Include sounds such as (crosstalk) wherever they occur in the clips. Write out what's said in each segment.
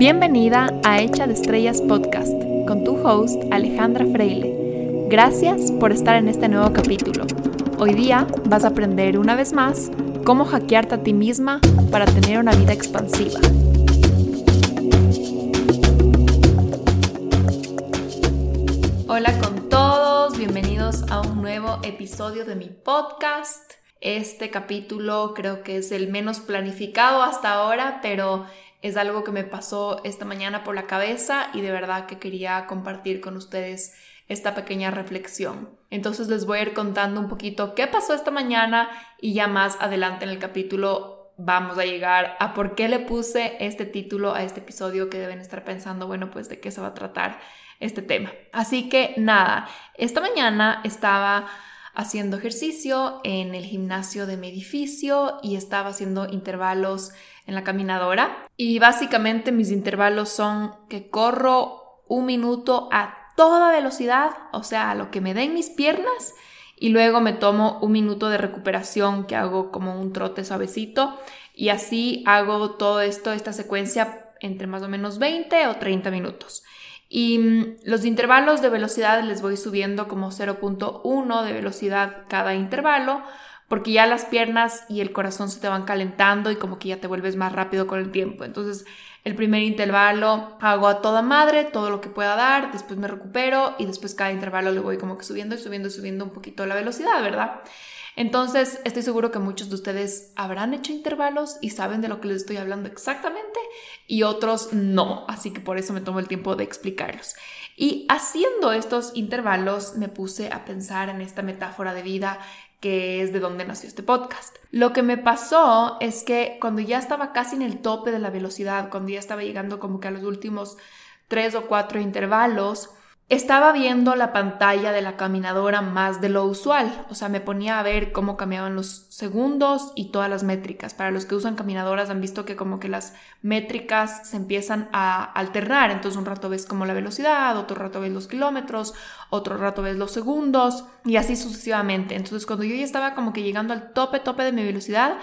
Bienvenida a Hecha de Estrellas Podcast con tu host Alejandra Freile. Gracias por estar en este nuevo capítulo. Hoy día vas a aprender una vez más cómo hackearte a ti misma para tener una vida expansiva. Hola con todos, bienvenidos a un nuevo episodio de mi podcast. Este capítulo creo que es el menos planificado hasta ahora, pero es algo que me pasó esta mañana por la cabeza y de verdad que quería compartir con ustedes esta pequeña reflexión. Entonces les voy a ir contando un poquito qué pasó esta mañana y ya más adelante en el capítulo vamos a llegar a por qué le puse este título a este episodio que deben estar pensando, bueno, pues de qué se va a tratar este tema. Así que nada, esta mañana estaba haciendo ejercicio en el gimnasio de mi edificio y estaba haciendo intervalos en la caminadora. Y básicamente mis intervalos son que corro un minuto a toda velocidad, o sea, a lo que me den mis piernas, y luego me tomo un minuto de recuperación que hago como un trote suavecito y así hago todo esto, esta secuencia entre más o menos 20 o 30 minutos. Y mm, los intervalos de velocidad les voy subiendo como 0.1 de velocidad cada intervalo porque ya las piernas y el corazón se te van calentando y como que ya te vuelves más rápido con el tiempo. Entonces, el primer intervalo hago a toda madre, todo lo que pueda dar, después me recupero y después cada intervalo le voy como que subiendo y subiendo y subiendo un poquito la velocidad, ¿verdad? Entonces, estoy seguro que muchos de ustedes habrán hecho intervalos y saben de lo que les estoy hablando exactamente y otros no, así que por eso me tomo el tiempo de explicarlos. Y haciendo estos intervalos me puse a pensar en esta metáfora de vida que es de donde nació este podcast. Lo que me pasó es que cuando ya estaba casi en el tope de la velocidad, cuando ya estaba llegando como que a los últimos tres o cuatro intervalos, estaba viendo la pantalla de la caminadora más de lo usual, o sea, me ponía a ver cómo cambiaban los segundos y todas las métricas. Para los que usan caminadoras han visto que como que las métricas se empiezan a alternar, entonces un rato ves como la velocidad, otro rato ves los kilómetros, otro rato ves los segundos y así sucesivamente. Entonces cuando yo ya estaba como que llegando al tope, tope de mi velocidad,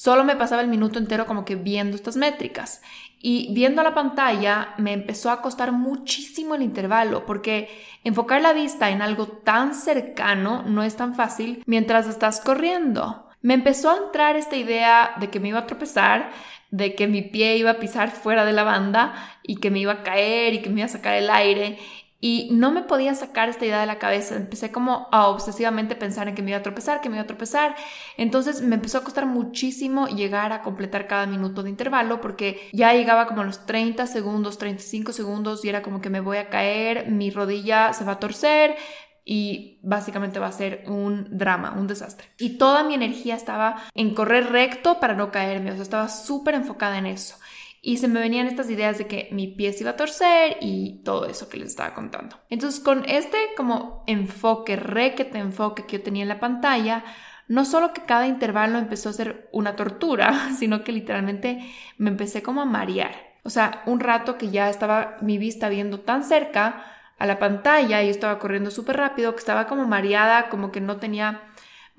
Solo me pasaba el minuto entero como que viendo estas métricas. Y viendo la pantalla me empezó a costar muchísimo el intervalo porque enfocar la vista en algo tan cercano no es tan fácil mientras estás corriendo. Me empezó a entrar esta idea de que me iba a tropezar, de que mi pie iba a pisar fuera de la banda y que me iba a caer y que me iba a sacar el aire y no me podía sacar esta idea de la cabeza. Empecé como a obsesivamente pensar en que me iba a tropezar, que me iba a tropezar. Entonces me empezó a costar muchísimo llegar a completar cada minuto de intervalo porque ya llegaba como a los 30 segundos, 35 segundos y era como que me voy a caer, mi rodilla se va a torcer, y básicamente va a ser un drama, un desastre. Y toda mi energía estaba en correr recto para no caerme, o sea, estaba súper enfocada en eso. Y se me venían estas ideas de que mi pie se iba a torcer y todo eso que les estaba contando. Entonces, con este como enfoque, requete enfoque que yo tenía en la pantalla, no solo que cada intervalo empezó a ser una tortura, (laughs) sino que literalmente me empecé como a marear. O sea, un rato que ya estaba mi vista viendo tan cerca a la pantalla y estaba corriendo súper rápido, que estaba como mareada, como que no tenía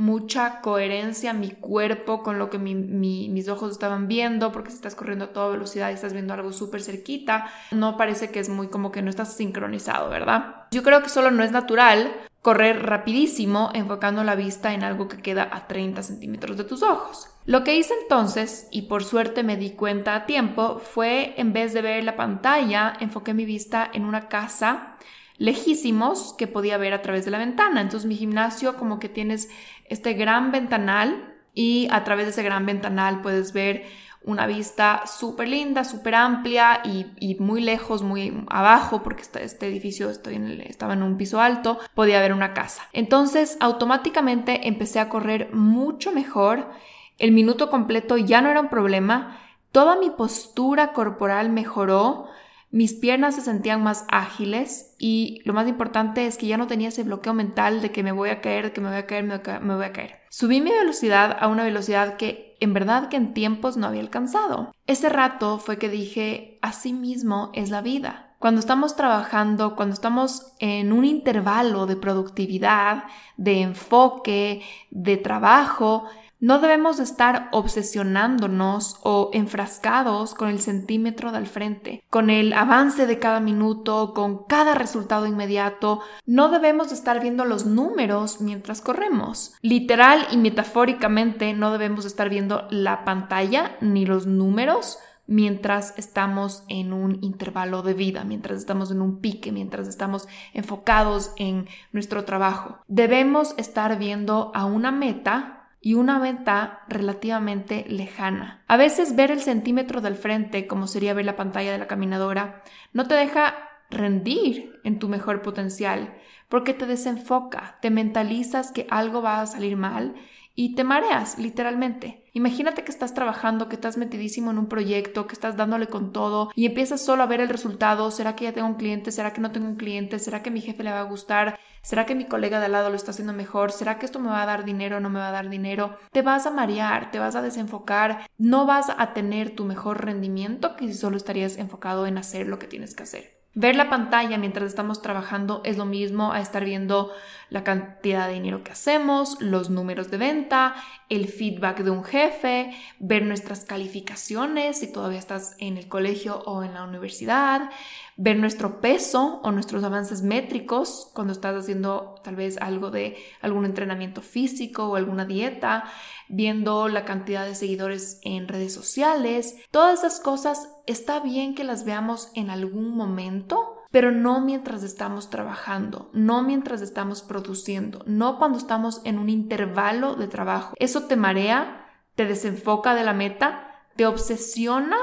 mucha coherencia mi cuerpo con lo que mis ojos estaban viendo, porque si estás corriendo a toda velocidad y estás viendo algo súper cerquita, no parece que es muy como que no estás sincronizado, ¿verdad? Yo creo que solo no es natural correr rapidísimo enfocando la vista en algo que queda a 30 centímetros de tus ojos. Lo que hice entonces, y por suerte me di cuenta a tiempo, fue en vez de ver la pantalla, enfoqué mi vista en una casa lejísimos que podía ver a través de la ventana. Entonces mi gimnasio como que tienes este gran ventanal y a través de ese gran ventanal puedes ver una vista súper linda, súper amplia y, muy lejos, muy abajo, porque este, este edificio estoy estaba en un piso alto, podía ver una casa. Entonces automáticamente empecé a correr mucho mejor, el minuto completo ya no era un problema, toda mi postura corporal mejoró, mis piernas se sentían más ágiles y lo más importante es que ya no tenía ese bloqueo mental de que me voy a caer, de que me voy a caer, me voy a caer. Subí mi velocidad a una velocidad que en verdad que en tiempos no había alcanzado. Ese rato fue que dije, así mismo es la vida. Cuando estamos trabajando, cuando estamos en un intervalo de productividad, de enfoque, de trabajo, No debemos estar obsesionándonos o enfrascados con el centímetro del frente, con el avance de cada minuto, con cada resultado inmediato. No debemos estar viendo los números mientras corremos. Literal y metafóricamente no debemos estar viendo la pantalla ni los números mientras estamos en un intervalo de vida, mientras estamos en un pique, mientras estamos enfocados en nuestro trabajo. Debemos estar viendo a una meta y una venta relativamente lejana. A veces ver el centímetro del frente, como sería ver la pantalla de la caminadora, no te deja rendir en tu mejor potencial, porque te desenfoca, te mentalizas que algo va a salir mal y te mareas, literalmente. Imagínate que estás trabajando, que estás metidísimo en un proyecto, que estás dándole con todo y empiezas solo a ver el resultado. ¿Será que ya tengo un cliente? ¿Será que no tengo un cliente? ¿Será que mi jefe le va a gustar? ¿Será que mi colega de al lado lo está haciendo mejor? ¿Será que esto me va a dar dinero o no me va a dar dinero? Te vas a marear, te vas a desenfocar, no vas a tener tu mejor rendimiento que si solo estarías enfocado en hacer lo que tienes que hacer. Ver la pantalla mientras estamos trabajando es lo mismo a estar viendo la cantidad de dinero que hacemos, los números de venta, el feedback de un jefe, ver nuestras calificaciones si todavía estás en el colegio o en la universidad, ver nuestro peso o nuestros avances métricos cuando estás haciendo tal vez algo de algún entrenamiento físico o alguna dieta, viendo la cantidad de seguidores en redes sociales. Todas esas cosas está bien que las veamos en algún momento pero no mientras estamos trabajando, no mientras estamos produciendo, no cuando estamos en un intervalo de trabajo. Eso te marea, te desenfoca de la meta, te obsesiona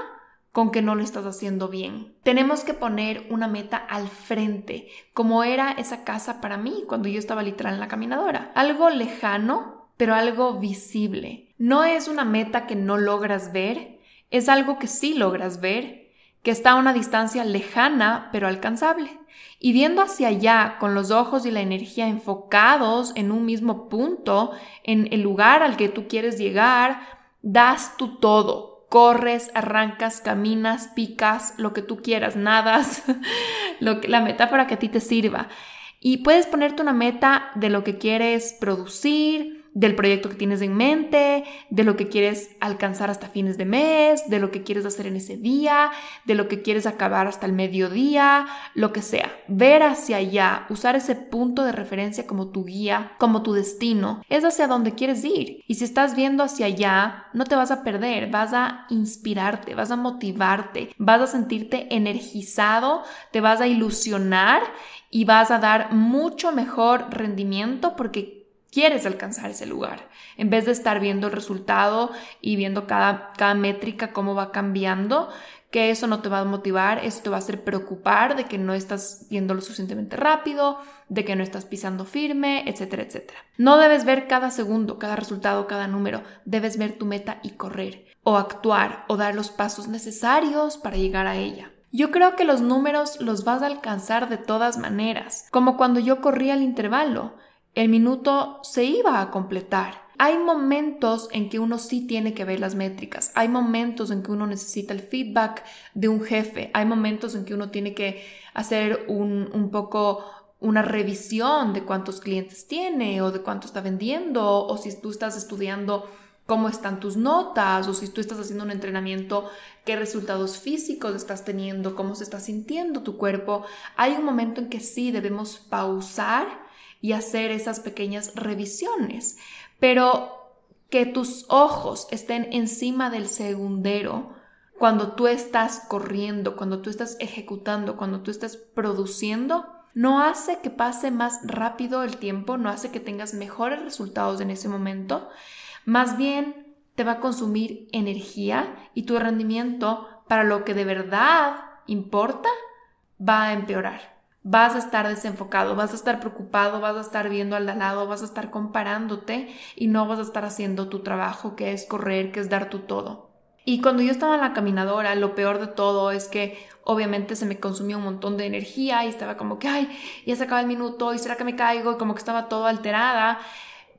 con que no lo estás haciendo bien. Tenemos que poner una meta al frente, como era esa casa para mí cuando yo estaba literal en la caminadora. Algo lejano, pero algo visible. No es una meta que no logras ver, es algo que sí logras ver que está a una distancia lejana pero alcanzable. Y viendo hacia allá con los ojos y la energía enfocados en un mismo punto, en el lugar al que tú quieres llegar, das tu todo. Corres, arrancas, caminas, picas, lo que tú quieras, (laughs) nadas, lo que, la metáfora que a ti te sirva. Y puedes ponerte una meta de lo que quieres producir, del proyecto que tienes en mente, de lo que quieres alcanzar hasta fines de mes, de lo que quieres hacer en ese día, de lo que quieres acabar hasta el mediodía, lo que sea. Ver hacia allá, usar ese punto de referencia como tu guía, como tu destino, es hacia donde quieres ir. Y si estás viendo hacia allá, no te vas a perder, vas a inspirarte, vas a motivarte, vas a sentirte energizado, te vas a ilusionar y vas a dar mucho mejor rendimiento porque quieres alcanzar ese lugar, en vez de estar viendo el resultado y viendo cada, cada métrica cómo va cambiando, que eso no te va a motivar, eso te va a hacer preocupar de que no estás yendo lo suficientemente rápido, de que no estás pisando firme, etcétera, etcétera. No debes ver cada segundo, cada resultado, cada número, debes ver tu meta y correr, o actuar, o dar los pasos necesarios para llegar a ella. Yo creo que los números los vas a alcanzar de todas maneras, como cuando yo corría el intervalo el minuto se iba a completar. Hay momentos en que uno sí tiene que ver las métricas, hay momentos en que uno necesita el feedback de un jefe, hay momentos en que uno tiene que hacer un, poco una revisión de cuántos clientes tiene o de cuánto está vendiendo o si tú estás estudiando cómo están tus notas o si tú estás haciendo un entrenamiento, qué resultados físicos estás teniendo, cómo se está sintiendo tu cuerpo. Hay un momento en que sí debemos pausar y hacer esas pequeñas revisiones. Pero que tus ojos estén encima del segundero cuando tú estás corriendo, cuando tú estás ejecutando, cuando tú estás produciendo, no hace que pase más rápido el tiempo, no hace que tengas mejores resultados en ese momento, más bien te va a consumir energía y tu rendimiento para lo que de verdad importa va a empeorar vas a estar desenfocado, vas a estar preocupado, vas a estar viendo al lado, vas a estar comparándote y no vas a estar haciendo tu trabajo, que es correr, que es dar tu todo. Y cuando yo estaba en la caminadora, lo peor de todo es que obviamente se me consumía un montón de energía y estaba como que, ay, ya se acaba el minuto y será que me caigo y como que estaba todo alterada.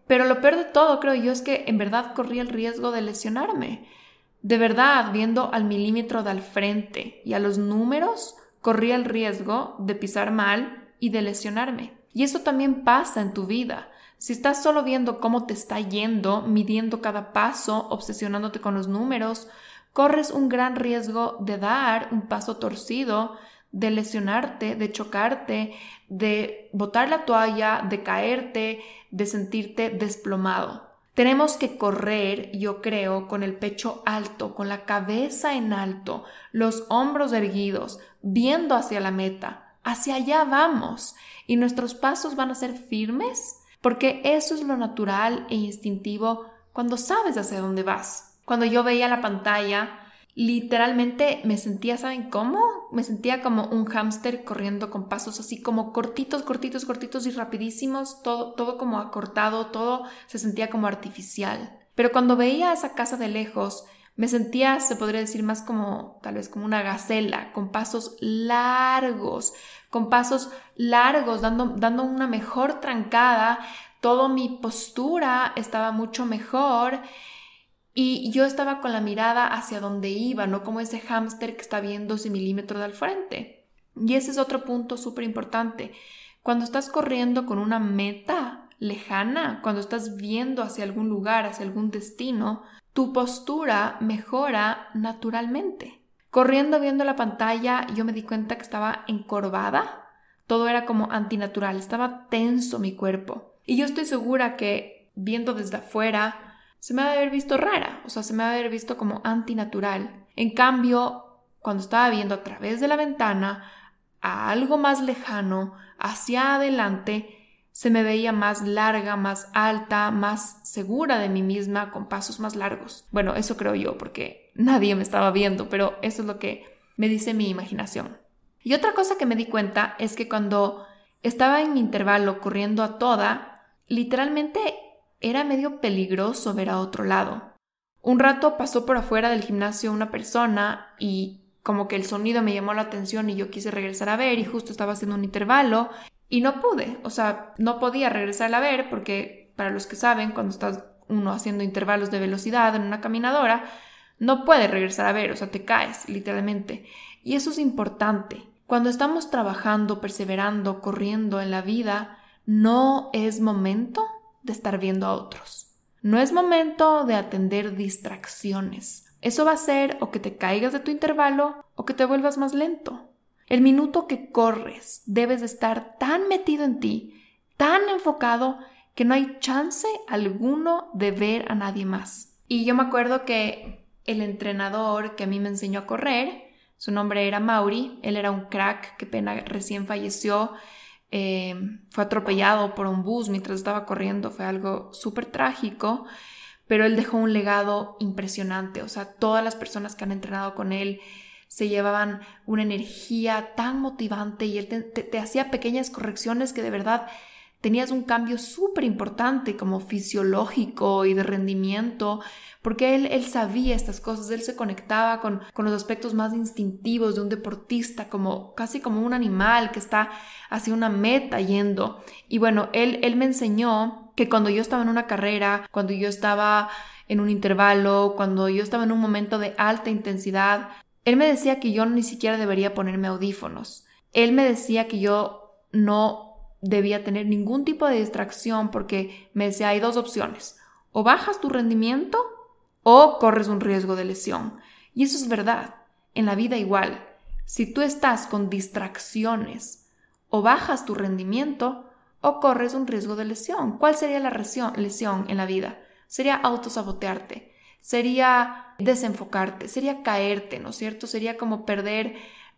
Pero lo peor de todo, creo yo, es que en verdad corría el riesgo de lesionarme. De verdad, viendo al milímetro de al frente y a los números, corría el riesgo de pisar mal y de lesionarme. Y eso también pasa en tu vida. Si estás solo viendo cómo te está yendo, midiendo cada paso, obsesionándote con los números, corres un gran riesgo de dar un paso torcido, de lesionarte, de chocarte, de botar la toalla, de caerte, de sentirte desplomado. Tenemos que correr, yo creo, con el pecho alto, con la cabeza en alto, los hombros erguidos, viendo hacia la meta. Hacia allá vamos. Y nuestros pasos van a ser firmes porque eso es lo natural e instintivo cuando sabes hacia dónde vas. Cuando yo veía la pantalla, literalmente me sentía, ¿saben cómo? Me sentía como un hámster corriendo con pasos así como cortitos, cortitos, cortitos y rapidísimos, todo, todo como acortado, todo se sentía como artificial. Pero cuando veía esa casa de lejos, me sentía, se podría decir, más como tal vez como una gacela, con pasos largos, con pasos largos, dando, dando una mejor trancada, toda mi postura estaba mucho mejor y yo estaba con la mirada hacia donde iba, no como ese hámster que está viendo 12 milímetros al frente. Y ese es otro punto súper importante. Cuando estás corriendo con una meta lejana, cuando estás viendo hacia algún lugar, hacia algún destino, tu postura mejora naturalmente. Corriendo viendo la pantalla, yo me di cuenta que estaba encorvada. Todo era como antinatural, estaba tenso mi cuerpo. Y yo estoy segura que viendo desde afuera, se me ha de haber visto rara, o sea, se me ha de haber visto como antinatural. En cambio, cuando estaba viendo a través de la ventana a algo más lejano, hacia adelante, se me veía más larga, más alta, más segura de mí misma, con pasos más largos. Bueno, eso creo yo, porque (laughs) nadie me estaba viendo, pero eso es lo que me dice mi imaginación. Y otra cosa que me di cuenta es que cuando estaba en mi intervalo corriendo a toda, literalmente era medio peligroso ver a otro lado. Un rato pasó por afuera del gimnasio una persona y como que el sonido me llamó la atención y yo quise regresar a ver y justo estaba haciendo un intervalo y no pude, o sea, no podía regresar a ver porque para los que saben, cuando estás uno haciendo intervalos de velocidad en una caminadora, no puedes regresar a ver, o sea, te caes literalmente. Y eso es importante. Cuando estamos trabajando, perseverando, corriendo en la vida, no es momento de estar viendo a otros. No es momento de atender distracciones. Eso va a ser o que te caigas de tu intervalo o que te vuelvas más lento. El minuto que corres debes de estar tan metido en ti, tan enfocado, que no hay chance alguno de ver a nadie más. Y yo me acuerdo que el entrenador que a mí me enseñó a correr, su nombre era Mauri, él era un crack, que pena recién falleció, eh, fue atropellado por un bus mientras estaba corriendo, fue algo súper trágico, pero él dejó un legado impresionante, o sea, todas las personas que han entrenado con él, se llevaban una energía tan motivante y él te, hacía pequeñas correcciones que de verdad tenías un cambio súper importante como fisiológico y de rendimiento, porque él, él sabía estas cosas, él se conectaba con, con, los aspectos más instintivos de un deportista, como casi como un animal que está hacia una meta yendo. Y bueno, él, él me enseñó que cuando yo estaba en una carrera, cuando yo estaba en un intervalo, cuando yo estaba en un momento de alta intensidad, él me decía que yo ni siquiera debería ponerme audífonos. Él me decía que yo no debía tener ningún tipo de distracción porque me decía hay dos opciones. O bajas tu rendimiento o corres un riesgo de lesión. Y eso es verdad. En la vida igual. Si tú estás con distracciones, o bajas tu rendimiento o corres un riesgo de lesión. ¿Cuál sería la lesión en la vida? Sería autosabotearte sería desenfocarte, sería caerte, ¿no es cierto? Sería como perder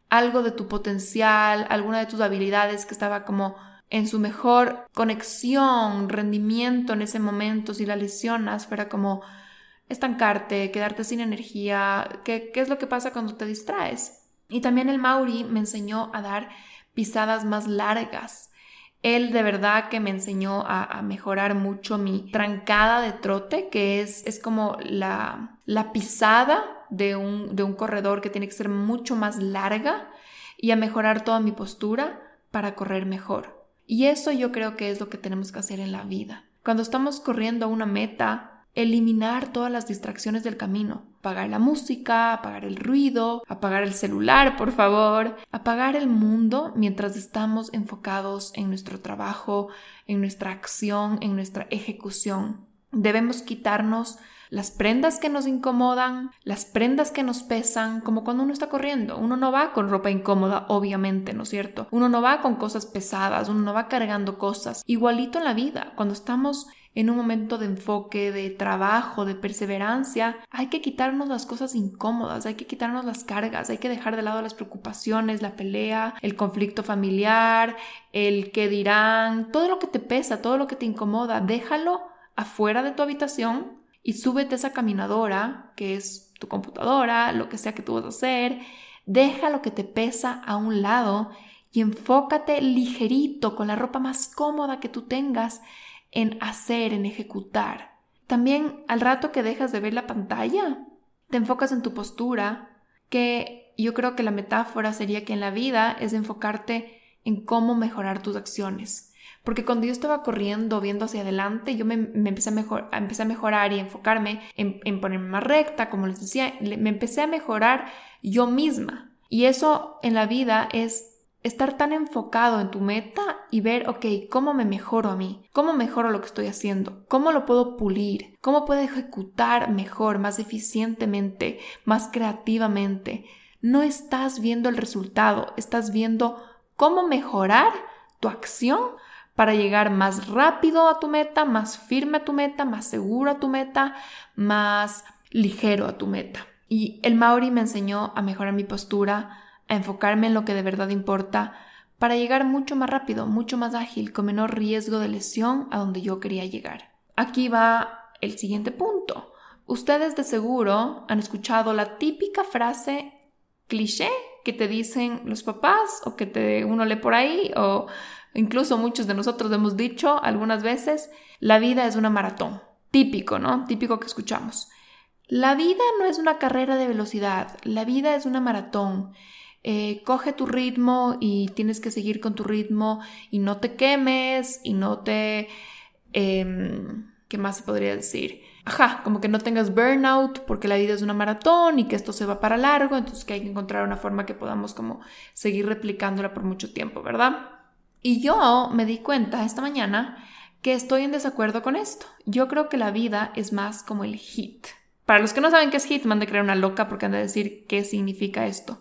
algo de tu potencial, alguna de tus habilidades que estaba como en su mejor conexión, rendimiento en ese momento, si la lesionas, fuera como estancarte, quedarte sin energía, ¿qué, qué es lo que pasa cuando te distraes? Y también el Mauri me enseñó a dar pisadas más largas, él de verdad que me enseñó a, mejorar mucho mi trancada de trote, que es, es como la, la pisada de un, de un corredor que tiene que ser mucho más larga y a mejorar toda mi postura para correr mejor. Y eso yo creo que es lo que tenemos que hacer en la vida. Cuando estamos corriendo a una meta, eliminar todas las distracciones del camino. apagar la música, apagar el ruido, apagar el celular, por favor, apagar el mundo mientras estamos enfocados en nuestro trabajo, en nuestra acción, en nuestra ejecución. Debemos quitarnos las prendas que nos incomodan, las prendas que nos pesan, como cuando uno está corriendo. Uno no va con ropa incómoda, obviamente, ¿no es cierto? Uno no va con cosas pesadas, uno no va cargando cosas. Igualito en la vida, cuando estamos en un momento de enfoque, de trabajo, de perseverancia, hay que quitarnos las cosas incómodas, hay que quitarnos las cargas, hay que dejar de lado las preocupaciones, la pelea, el conflicto familiar, el que dirán, todo lo que te pesa, todo lo que te incomoda, déjalo afuera de tu habitación y súbete esa caminadora, que es tu computadora, lo que sea que tú vas a hacer, deja lo que te pesa a un lado y enfócate ligerito con la ropa más cómoda que tú tengas en hacer, en ejecutar. También al rato que dejas de ver la pantalla, te enfocas en tu postura, que yo creo que la metáfora sería que en la vida es enfocarte en cómo mejorar tus acciones. Porque cuando yo estaba corriendo, viendo hacia adelante, yo me, empecé, a mejor, empecé a mejorar y enfocarme en, en ponerme más recta, como les decía, me empecé a mejorar yo misma. Y eso en la vida es estar tan enfocado en tu meta y ver, ok, ¿cómo me mejoro a mí? ¿Cómo mejoro lo que estoy haciendo? ¿Cómo lo puedo pulir? ¿Cómo puedo ejecutar mejor, más eficientemente, más creativamente? No estás viendo el resultado, estás viendo cómo mejorar tu acción para llegar más rápido a tu meta, más firme a tu meta, más seguro a tu meta, más ligero a tu meta. Y el Maori me enseñó a mejorar mi postura, a enfocarme en lo que de verdad importa para llegar mucho más rápido, mucho más ágil, con menor riesgo de lesión a donde yo quería llegar. Aquí va el siguiente punto. Ustedes de seguro han escuchado la típica frase cliché que te dicen los papás o que te, uno lee por ahí o incluso muchos de nosotros hemos dicho algunas veces, la vida es una maratón. Típico, ¿no? Típico que escuchamos. La vida no es una carrera de velocidad, la vida es una maratón. Eh, coge tu ritmo y tienes que seguir con tu ritmo y no te quemes y no te... Em, ¿Qué más se podría decir? Ajá, como que no tengas burnout porque la vida es una maratón y que esto se va para largo, entonces que hay que encontrar una forma que podamos como seguir replicándola por mucho tiempo, ¿verdad? Y yo me di cuenta esta mañana que estoy en desacuerdo con esto. Yo creo que la vida es más como el HIT. Para los que no saben qué es HIT, me han de creer una loca porque han de decir qué significa esto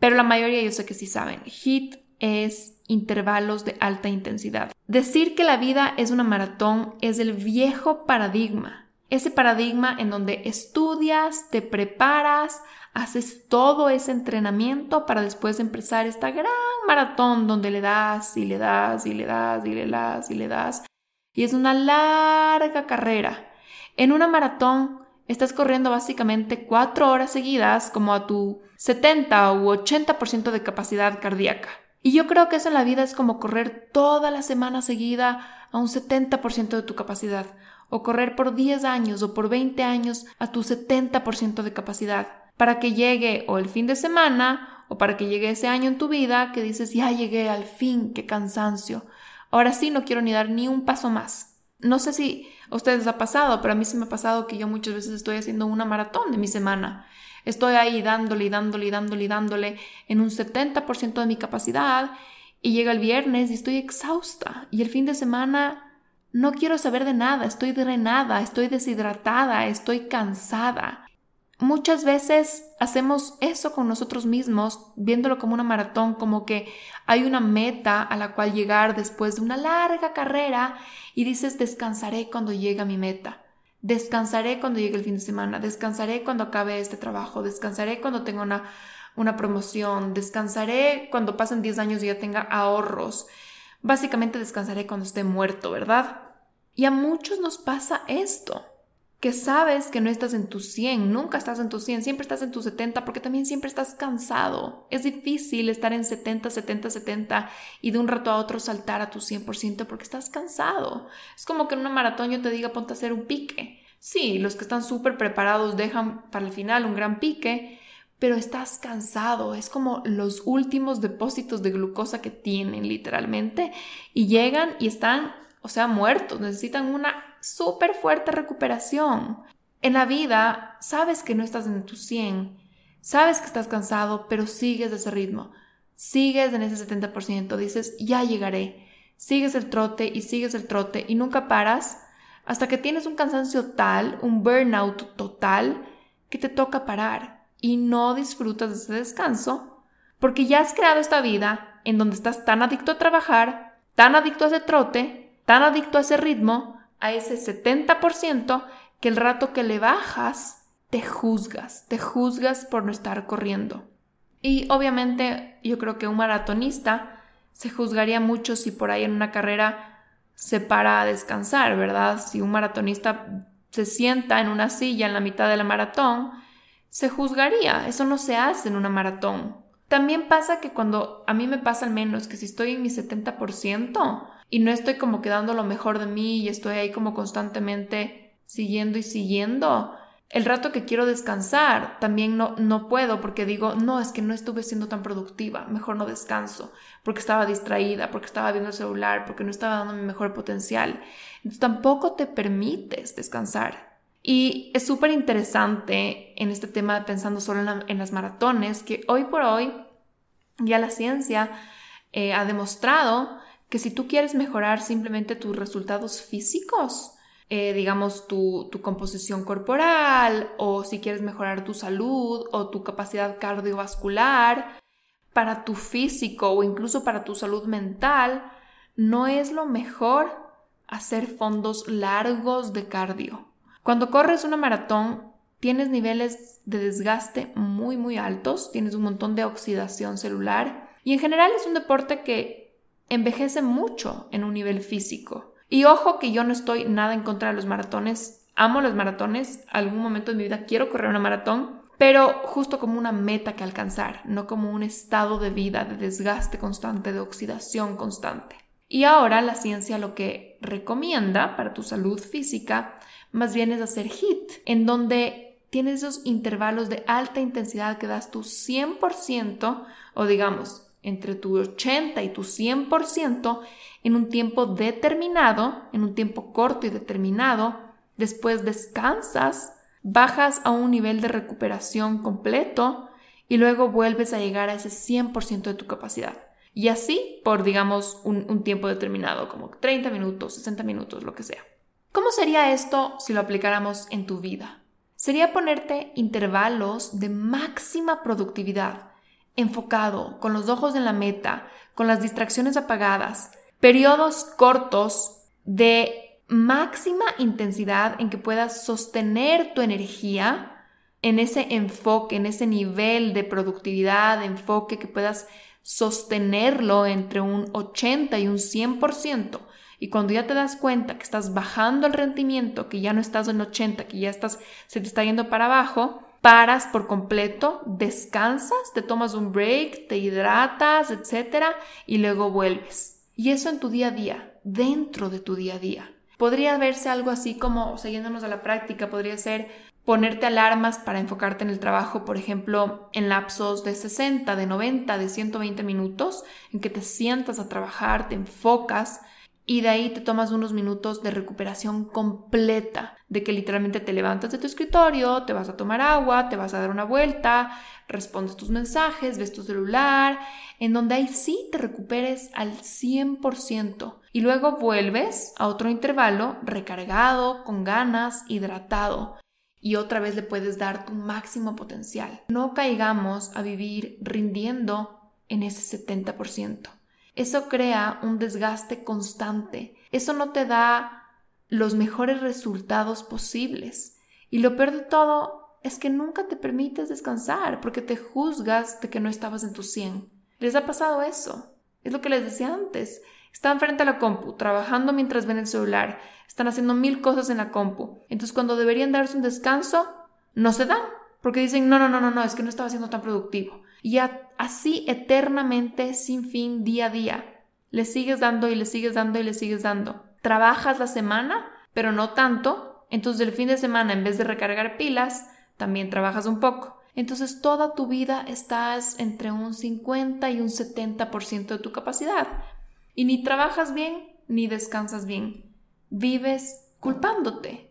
pero la mayoría yo sé que sí saben. HIT es intervalos de alta intensidad. Decir que la vida es una maratón es el viejo paradigma. Ese paradigma en donde estudias, te preparas, haces todo ese entrenamiento para después empezar esta gran maratón donde le das y le das y le das y le das y le das. Y es una larga carrera. En una maratón estás corriendo básicamente cuatro horas seguidas como a tu 70 u 80% de capacidad cardíaca. Y yo creo que eso en la vida es como correr toda la semana seguida a un 70% de tu capacidad, o correr por 10 años o por 20 años a tu 70% de capacidad, para que llegue o el fin de semana o para que llegue ese año en tu vida que dices, ya llegué al fin, qué cansancio. Ahora sí no quiero ni dar ni un paso más. No sé si a ustedes les ha pasado, pero a mí se me ha pasado que yo muchas veces estoy haciendo una maratón de mi semana. Estoy ahí dándole y dándole y dándole y dándole en un 70% de mi capacidad y llega el viernes y estoy exhausta y el fin de semana no quiero saber de nada, estoy drenada, estoy deshidratada, estoy cansada. Muchas veces hacemos eso con nosotros mismos, viéndolo como una maratón, como que hay una meta a la cual llegar después de una larga carrera y dices descansaré cuando llegue a mi meta. Descansaré cuando llegue el fin de semana, descansaré cuando acabe este trabajo, descansaré cuando tenga una, una promoción, descansaré cuando pasen 10 años y ya tenga ahorros. Básicamente descansaré cuando esté muerto, ¿verdad? Y a muchos nos pasa esto que sabes que no estás en tu 100, nunca estás en tu 100, siempre estás en tu 70 porque también siempre estás cansado. Es difícil estar en 70, 70, 70 y de un rato a otro saltar a tu 100% porque estás cansado. Es como que en una maratón yo te diga ponte a hacer un pique. Sí, los que están súper preparados dejan para el final un gran pique, pero estás cansado, es como los últimos depósitos de glucosa que tienen literalmente y llegan y están, o sea, muertos, necesitan una súper fuerte recuperación. En la vida, sabes que no estás en tu 100, sabes que estás cansado, pero sigues ese ritmo, sigues en ese 70%, dices, ya llegaré, sigues el trote y sigues el trote y nunca paras hasta que tienes un cansancio tal, un burnout total, que te toca parar y no disfrutas de ese descanso porque ya has creado esta vida en donde estás tan adicto a trabajar, tan adicto a ese trote, tan adicto a ese ritmo, a ese 70%, que el rato que le bajas, te juzgas, te juzgas por no estar corriendo. Y obviamente yo creo que un maratonista se juzgaría mucho si por ahí en una carrera se para a descansar, ¿verdad? Si un maratonista se sienta en una silla en la mitad de la maratón, se juzgaría. Eso no se hace en una maratón. También pasa que cuando a mí me pasa al menos que si estoy en mi 70% y no estoy como quedando lo mejor de mí y estoy ahí como constantemente siguiendo y siguiendo, el rato que quiero descansar también no, no puedo porque digo, no, es que no estuve siendo tan productiva, mejor no descanso, porque estaba distraída, porque estaba viendo el celular, porque no estaba dando mi mejor potencial. Entonces tampoco te permites descansar. Y es súper interesante en este tema de pensando solo en, las maratones, que hoy por hoy ya la ciencia eh, ha demostrado que si tú quieres mejorar simplemente tus resultados físicos, eh, digamos, tu, tu, composición corporal o si quieres mejorar tu salud o tu capacidad cardiovascular, para tu físico o incluso para tu salud mental, no es lo mejor hacer fondos largos de cardio. Cuando corres una maratón, tienes niveles de desgaste muy, muy altos, tienes un montón de oxidación celular y en general es un deporte que envejece mucho en un nivel físico. Y ojo que yo no estoy nada en contra de los maratones, amo los maratones, algún momento de mi vida quiero correr una maratón, pero justo como una meta que alcanzar, no como un estado de vida de desgaste constante, de oxidación constante. Y ahora la ciencia lo que recomienda para tu salud física más bien es hacer HIT, en donde tienes esos intervalos de alta intensidad que das tu 100% o digamos entre tu 80 y tu 100% en un tiempo determinado, en un tiempo corto y determinado, después descansas, bajas a un nivel de recuperación completo y luego vuelves a llegar a ese 100% de tu capacidad. Y así por, digamos, un, tiempo determinado, como 30 minutos, 60 minutos, lo que sea. ¿Cómo sería esto si lo aplicáramos en tu vida? Sería ponerte intervalos de máxima productividad, enfocado, con los ojos en la meta, con las distracciones apagadas, periodos cortos de máxima intensidad en que puedas sostener tu energía en ese enfoque, en ese nivel de productividad, de enfoque que puedas sostenerlo entre un 80 y un 100%. Y cuando ya te das cuenta que estás bajando el rendimiento, que ya no estás en 80, que ya estás, se te está yendo para abajo, paras por completo, descansas, te tomas un break, te hidratas, etcétera, y luego vuelves. Y eso en tu día a día, dentro de tu día a día. Podría verse algo así como, siguiéndonos a la práctica, podría ser ponerte alarmas para enfocarte en el trabajo, por ejemplo, en lapsos de 60, de 90, de 120 minutos, en que te sientas a trabajar, te enfocas, y de ahí te tomas unos minutos de recuperación completa, de que literalmente te levantas de tu escritorio, te vas a tomar agua, te vas a dar una vuelta, respondes tus mensajes, ves tu celular, en donde ahí sí te recuperes al 100% y luego vuelves a otro intervalo recargado, con ganas, hidratado y otra vez le puedes dar tu máximo potencial. No caigamos a vivir rindiendo en ese 70%. Eso crea un desgaste constante. Eso no te da los mejores resultados posibles. Y lo peor de todo es que nunca te permites descansar porque te juzgas de que no estabas en tu 100. ¿Les ha pasado eso? Es lo que les decía antes. Están frente a la compu, trabajando mientras ven el celular, están haciendo mil cosas en la compu. Entonces cuando deberían darse un descanso, no se dan, porque dicen, no, no, no, no, no, es que no estaba siendo tan productivo. Y así eternamente, sin fin, día a día. Le sigues dando y le sigues dando y le sigues dando. Trabajas la semana, pero no tanto. Entonces el fin de semana, en vez de recargar pilas, también trabajas un poco. Entonces toda tu vida estás entre un 50 y un 70% de tu capacidad. Y ni trabajas bien ni descansas bien. Vives culpándote.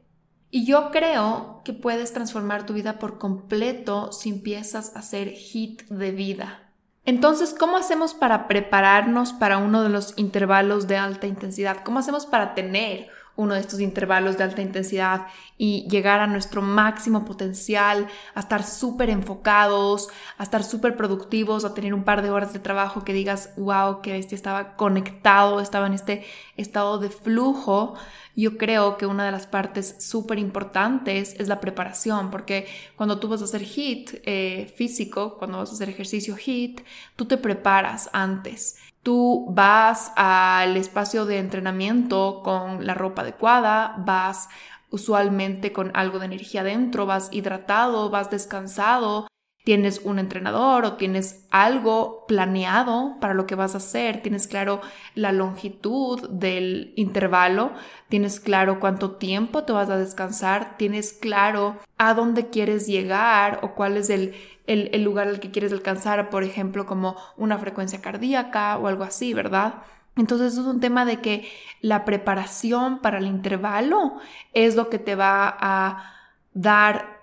Y yo creo que puedes transformar tu vida por completo si empiezas a hacer hit de vida. Entonces, ¿cómo hacemos para prepararnos para uno de los intervalos de alta intensidad? ¿Cómo hacemos para tener uno de estos intervalos de alta intensidad y llegar a nuestro máximo potencial, a estar súper enfocados, a estar súper productivos, a tener un par de horas de trabajo que digas, wow, que bestia estaba conectado, estaba en este estado de flujo. Yo creo que una de las partes súper importantes es la preparación, porque cuando tú vas a hacer HIT eh, físico, cuando vas a hacer ejercicio HIT, tú te preparas antes. Tú vas al espacio de entrenamiento con la ropa adecuada, vas usualmente con algo de energía dentro, vas hidratado, vas descansado, tienes un entrenador o tienes algo planeado para lo que vas a hacer, tienes claro la longitud del intervalo, tienes claro cuánto tiempo te vas a descansar, tienes claro a dónde quieres llegar o cuál es el, el, lugar al que quieres alcanzar, por ejemplo, como una frecuencia cardíaca o algo así, ¿verdad? Entonces es un tema de que la preparación para el intervalo es lo que te va a dar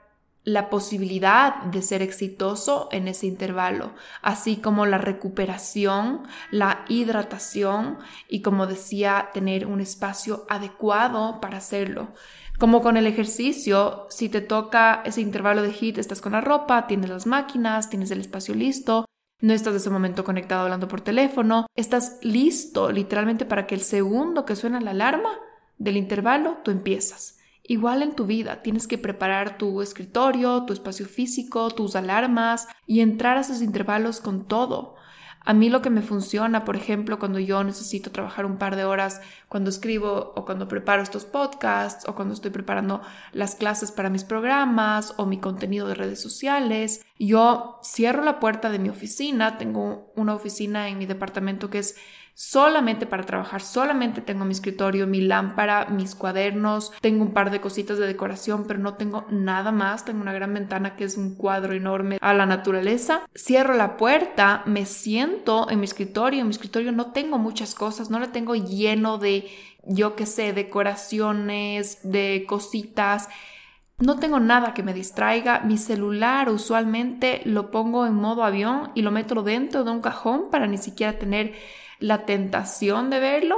la posibilidad de ser exitoso en ese intervalo, así como la recuperación, la hidratación y como decía, tener un espacio adecuado para hacerlo. Como con el ejercicio, si te toca ese intervalo de HIT, estás con la ropa, tienes las máquinas, tienes el espacio listo, no estás en ese momento conectado hablando por teléfono, estás listo literalmente para que el segundo que suena la alarma del intervalo, tú empiezas. Igual en tu vida, tienes que preparar tu escritorio, tu espacio físico, tus alarmas y entrar a esos intervalos con todo. A mí lo que me funciona, por ejemplo, cuando yo necesito trabajar un par de horas, cuando escribo o cuando preparo estos podcasts o cuando estoy preparando las clases para mis programas o mi contenido de redes sociales, yo cierro la puerta de mi oficina, tengo una oficina en mi departamento que es solamente para trabajar, solamente tengo mi escritorio, mi lámpara, mis cuadernos, tengo un par de cositas de decoración, pero no tengo nada más, tengo una gran ventana que es un cuadro enorme a la naturaleza. Cierro la puerta, me siento en mi escritorio, en mi escritorio no tengo muchas cosas, no lo tengo lleno de, yo qué sé, decoraciones, de cositas. No tengo nada que me distraiga. Mi celular usualmente lo pongo en modo avión y lo meto dentro de un cajón para ni siquiera tener la tentación de verlo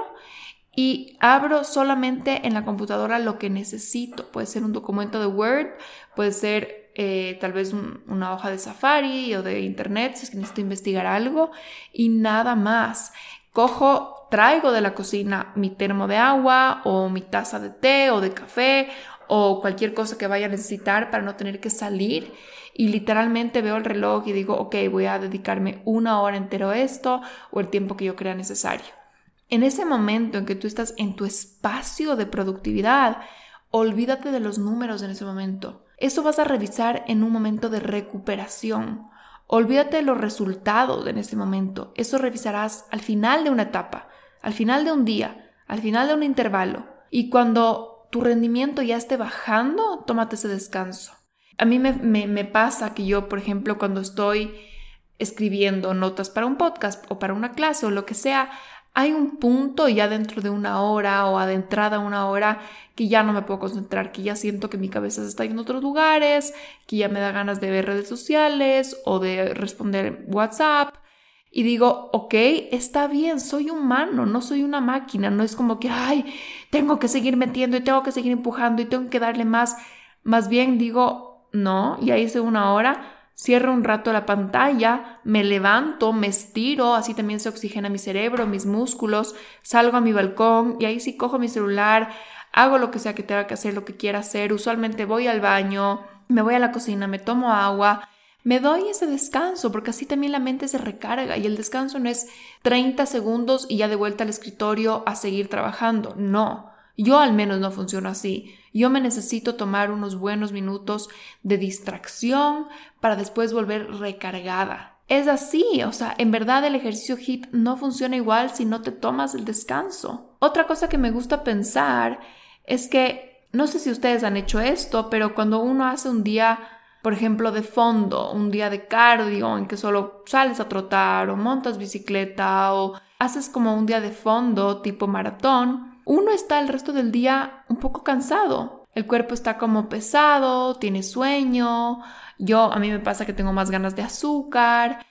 y abro solamente en la computadora lo que necesito. Puede ser un documento de Word, puede ser eh, tal vez una hoja de Safari o de Internet si es que necesito investigar algo y nada más. Cojo, traigo de la cocina mi termo de agua o mi taza de té o de café o cualquier cosa que vaya a necesitar para no tener que salir y literalmente veo el reloj y digo, ok, voy a dedicarme una hora entero a esto o el tiempo que yo crea necesario. En ese momento en que tú estás en tu espacio de productividad, olvídate de los números en ese momento. Eso vas a revisar en un momento de recuperación. Olvídate de los resultados en ese momento. Eso revisarás al final de una etapa, al final de un día, al final de un intervalo. Y cuando tu rendimiento ya esté bajando, tómate ese descanso. A mí me, pasa que yo, por ejemplo, cuando estoy escribiendo notas para un podcast o para una clase o lo que sea, hay un punto ya dentro de una hora o adentrada una hora que ya no me puedo concentrar, que ya siento que mi cabeza se está en otros lugares, que ya me da ganas de ver redes sociales o de responder WhatsApp. Y digo, ok, está bien, soy humano, no soy una máquina, no es como que, ay, tengo que seguir metiendo y tengo que seguir empujando y tengo que darle más. Más bien digo, no, ya hice una hora, cierro un rato la pantalla, me levanto, me estiro, así también se oxigena mi cerebro, mis músculos, salgo a mi balcón y ahí sí cojo mi celular, hago lo que sea que tenga que hacer, lo que quiera hacer, usualmente voy al baño, me voy a la cocina, me tomo agua, me doy ese descanso porque así también la mente se recarga y el descanso no es 30 segundos y ya de vuelta al escritorio a seguir trabajando, no. Yo al menos no funciono así. Yo me necesito tomar unos buenos minutos de distracción para después volver recargada. Es así, o sea, en verdad el ejercicio HIT no funciona igual si no te tomas el descanso. Otra cosa que me gusta pensar es que, no sé si ustedes han hecho esto, pero cuando uno hace un día, por ejemplo, de fondo, un día de cardio en que solo sales a trotar o montas bicicleta o haces como un día de fondo tipo maratón, uno está el resto del día un poco cansado. el cuerpo está como pesado, tiene sueño, yo a mí me pasa que tengo más ganas de azúcar,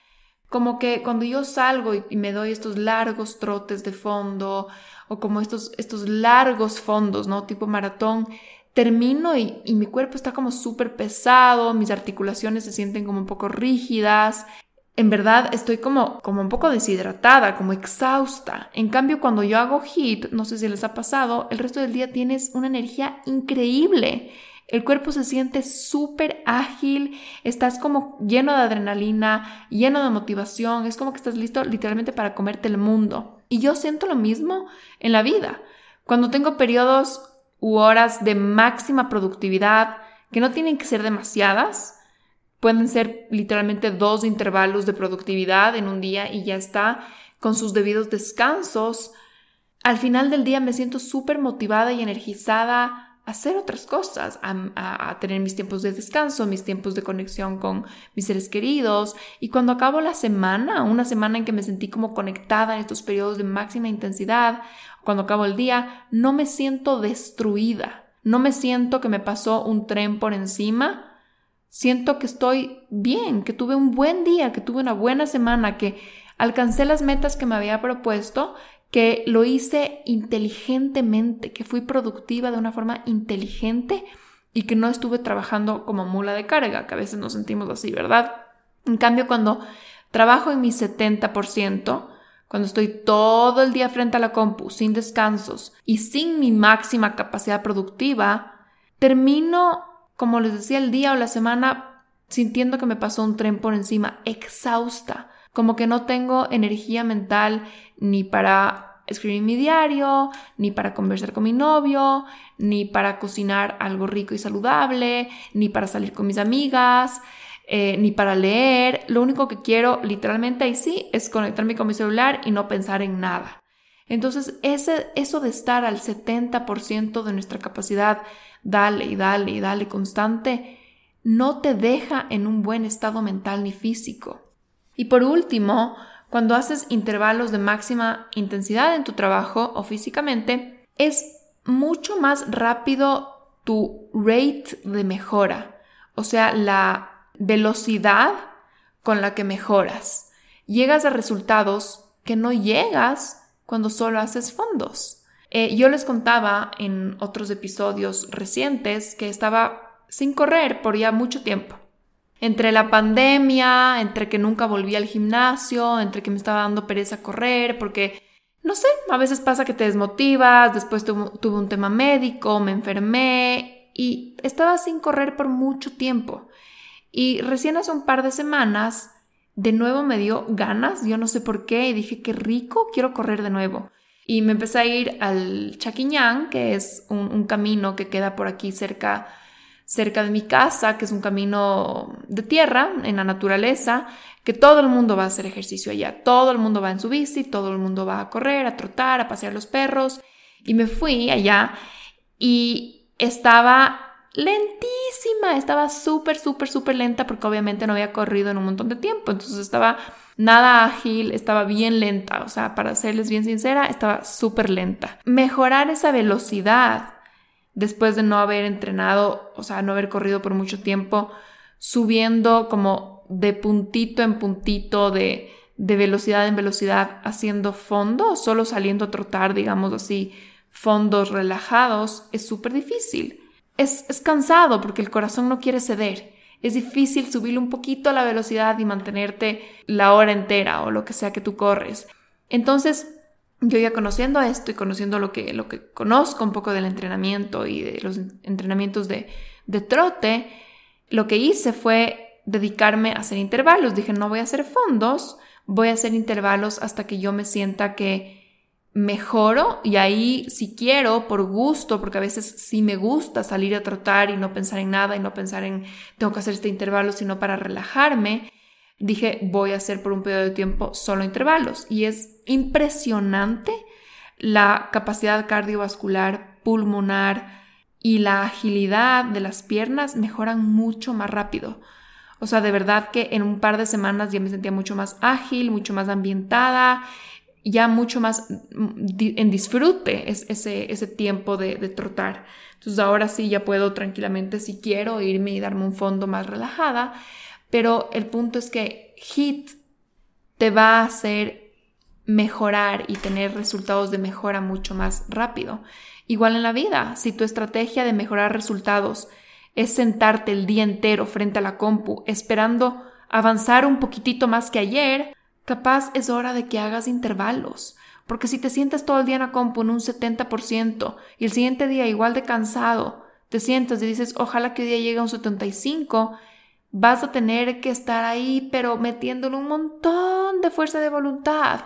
como que cuando yo salgo y, me doy estos largos trotes de fondo o como estos, estos largos fondos, ¿no? Tipo maratón, termino y, mi cuerpo está como súper pesado, mis articulaciones se sienten como un poco rígidas. En verdad estoy como, como un poco deshidratada, como exhausta. En cambio, cuando yo hago HIT, no sé si les ha pasado, el resto del día tienes una energía increíble. El cuerpo se siente súper ágil, estás como lleno de adrenalina, lleno de motivación, es como que estás listo literalmente para comerte el mundo. Y yo siento lo mismo en la vida. Cuando tengo periodos u horas de máxima productividad, que no tienen que ser demasiadas, pueden ser literalmente dos intervalos de productividad en un día y ya está, con sus debidos descansos. Al final del día me siento súper motivada y energizada hacer otras cosas, a, tener mis tiempos de descanso, mis tiempos de conexión con mis seres queridos. Y cuando acabo la semana, una semana en que me sentí como conectada en estos periodos de máxima intensidad, cuando acabo el día, no me siento destruida, no me siento que me pasó un tren por encima, siento que estoy bien, que tuve un buen día, que tuve una buena semana, que alcancé las metas que me había propuesto que lo hice inteligentemente, que fui productiva de una forma inteligente y que no estuve trabajando como mula de carga, que a veces nos sentimos así, ¿verdad? En cambio, cuando trabajo en mi 70%, cuando estoy todo el día frente a la compu, sin descansos y sin mi máxima capacidad productiva, termino, como les decía, el día o la semana sintiendo que me pasó un tren por encima, exhausta, como que no tengo energía mental ni para escribir mi diario, ni para conversar con mi novio, ni para cocinar algo rico y saludable, ni para salir con mis amigas, eh, ni para leer. Lo único que quiero literalmente ahí sí es conectarme con mi celular y no pensar en nada. Entonces, ese, eso de estar al 70% de nuestra capacidad, dale y dale y dale constante, no te deja en un buen estado mental ni físico. Y por último, cuando haces intervalos de máxima intensidad en tu trabajo o físicamente, es mucho más rápido tu rate de mejora, o sea, la velocidad con la que mejoras. Llegas a resultados que no llegas cuando solo haces fondos. Eh, yo les contaba en otros episodios recientes que estaba sin correr por ya mucho tiempo entre la pandemia, entre que nunca volví al gimnasio, entre que me estaba dando pereza correr, porque, no sé, a veces pasa que te desmotivas, después tuve, un tema médico, me enfermé y estaba sin correr por mucho tiempo. Y recién hace un par de semanas, de nuevo me dio ganas, yo no sé por qué, y dije, qué rico, quiero correr de nuevo. Y me empecé a ir al Chaquiñán, que es un, camino que queda por aquí cerca cerca de mi casa, que es un camino de tierra, en la naturaleza, que todo el mundo va a hacer ejercicio allá, todo el mundo va en su bici, todo el mundo va a correr, a trotar, a pasear los perros. Y me fui allá y estaba lentísima, estaba súper, súper, súper lenta porque obviamente no había corrido en un montón de tiempo, entonces estaba nada ágil, estaba bien lenta, o sea, para serles bien sincera, estaba súper lenta. Mejorar esa velocidad después de no haber entrenado, o sea, no haber corrido por mucho tiempo, subiendo como de puntito en puntito, de, de velocidad en velocidad, haciendo fondos, solo saliendo a trotar, digamos así, fondos relajados, es súper difícil. Es, es cansado porque el corazón no quiere ceder. Es difícil subir un poquito la velocidad y mantenerte la hora entera o lo que sea que tú corres. Entonces, yo ya conociendo esto y conociendo lo que, lo que conozco un poco del entrenamiento y de los entrenamientos de, de trote, lo que hice fue dedicarme a hacer intervalos. Dije, no voy a hacer fondos, voy a hacer intervalos hasta que yo me sienta que mejoro y ahí si quiero por gusto, porque a veces sí me gusta salir a trotar y no pensar en nada y no pensar en tengo que hacer este intervalo, sino para relajarme, dije, voy a hacer por un periodo de tiempo solo intervalos. Y es impresionante la capacidad cardiovascular, pulmonar y la agilidad de las piernas mejoran mucho más rápido. O sea, de verdad que en un par de semanas ya me sentía mucho más ágil, mucho más ambientada. Ya mucho más en disfrute ese, ese tiempo de, de trotar. Entonces ahora sí ya puedo tranquilamente, si quiero, irme y darme un fondo más relajada, pero el punto es que HIT te va a hacer mejorar y tener resultados de mejora mucho más rápido. Igual en la vida, si tu estrategia de mejorar resultados es sentarte el día entero frente a la compu esperando avanzar un poquitito más que ayer, capaz es hora de que hagas intervalos. Porque si te sientes todo el día en la compu en un 70% y el siguiente día igual de cansado, te sientes y dices, ojalá que hoy día llegue a un 75%, vas a tener que estar ahí, pero metiéndole un montón de fuerza de voluntad.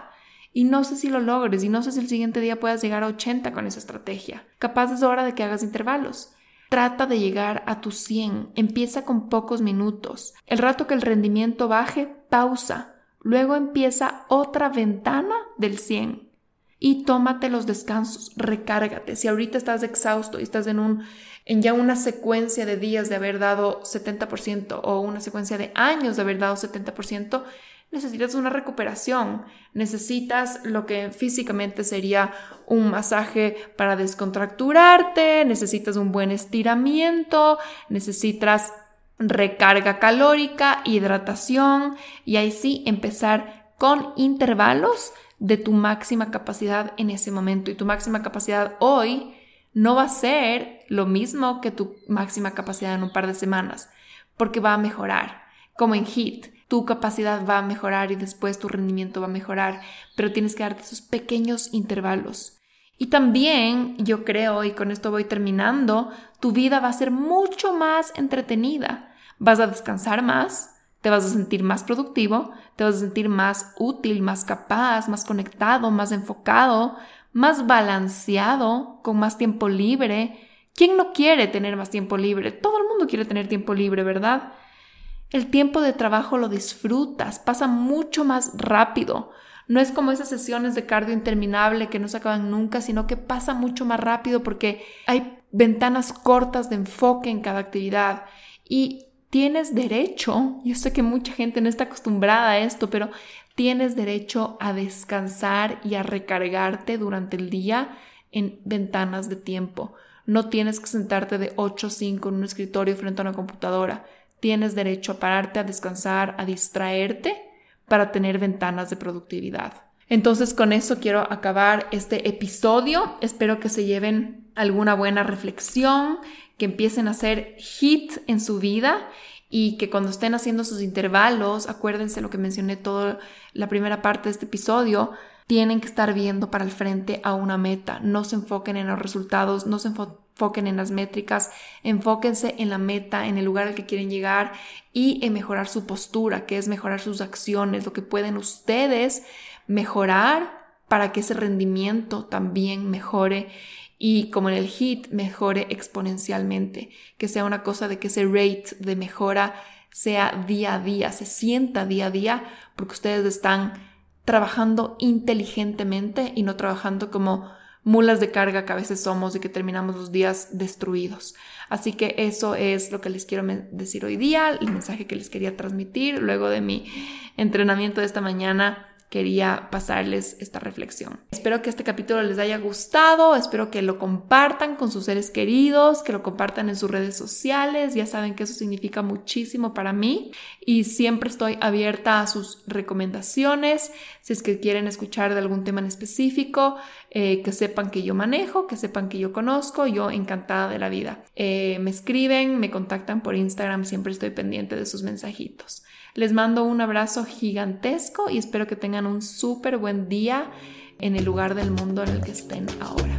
Y no sé si lo logres y no sé si el siguiente día puedas llegar a 80 con esa estrategia. Capaz es hora de que hagas intervalos. Trata de llegar a tus 100. Empieza con pocos minutos. El rato que el rendimiento baje, pausa. Luego empieza otra ventana del 100 y tómate los descansos, recárgate. Si ahorita estás exhausto y estás en un en ya una secuencia de días de haber dado 70% o una secuencia de años de haber dado 70%, necesitas una recuperación, necesitas lo que físicamente sería un masaje para descontracturarte, necesitas un buen estiramiento, necesitas recarga calórica, hidratación y ahí sí empezar con intervalos de tu máxima capacidad en ese momento. Y tu máxima capacidad hoy no va a ser lo mismo que tu máxima capacidad en un par de semanas, porque va a mejorar, como en HIT. Tu capacidad va a mejorar y después tu rendimiento va a mejorar, pero tienes que darte esos pequeños intervalos. Y también yo creo, y con esto voy terminando, tu vida va a ser mucho más entretenida. Vas a descansar más, te vas a sentir más productivo, te vas a sentir más útil, más capaz, más conectado, más enfocado, más balanceado, con más tiempo libre. ¿Quién no quiere tener más tiempo libre? Todo el mundo quiere tener tiempo libre, ¿verdad? El tiempo de trabajo lo disfrutas, pasa mucho más rápido. No es como esas sesiones de cardio interminable que no se acaban nunca, sino que pasa mucho más rápido porque hay ventanas cortas de enfoque en cada actividad. Y tienes derecho, yo sé que mucha gente no está acostumbrada a esto, pero tienes derecho a descansar y a recargarte durante el día en ventanas de tiempo. No tienes que sentarte de 8 a 5 en un escritorio frente a una computadora. Tienes derecho a pararte, a descansar, a distraerte para tener ventanas de productividad. Entonces con eso quiero acabar este episodio. Espero que se lleven alguna buena reflexión, que empiecen a hacer hit en su vida y que cuando estén haciendo sus intervalos, acuérdense lo que mencioné toda la primera parte de este episodio, tienen que estar viendo para el frente a una meta. No se enfoquen en los resultados, no se enfoquen en las métricas, enfóquense en la meta, en el lugar al que quieren llegar y en mejorar su postura, que es mejorar sus acciones, lo que pueden ustedes mejorar para que ese rendimiento también mejore y como en el HIT mejore exponencialmente, que sea una cosa de que ese rate de mejora sea día a día, se sienta día a día, porque ustedes están trabajando inteligentemente y no trabajando como mulas de carga que a veces somos y que terminamos los días destruidos. Así que eso es lo que les quiero decir hoy día, el mensaje que les quería transmitir luego de mi entrenamiento de esta mañana quería pasarles esta reflexión. Espero que este capítulo les haya gustado, espero que lo compartan con sus seres queridos, que lo compartan en sus redes sociales, ya saben que eso significa muchísimo para mí y siempre estoy abierta a sus recomendaciones, si es que quieren escuchar de algún tema en específico, eh, que sepan que yo manejo, que sepan que yo conozco, yo encantada de la vida. Eh, me escriben, me contactan por Instagram, siempre estoy pendiente de sus mensajitos. Les mando un abrazo gigantesco y espero que tengan un súper buen día en el lugar del mundo en el que estén ahora.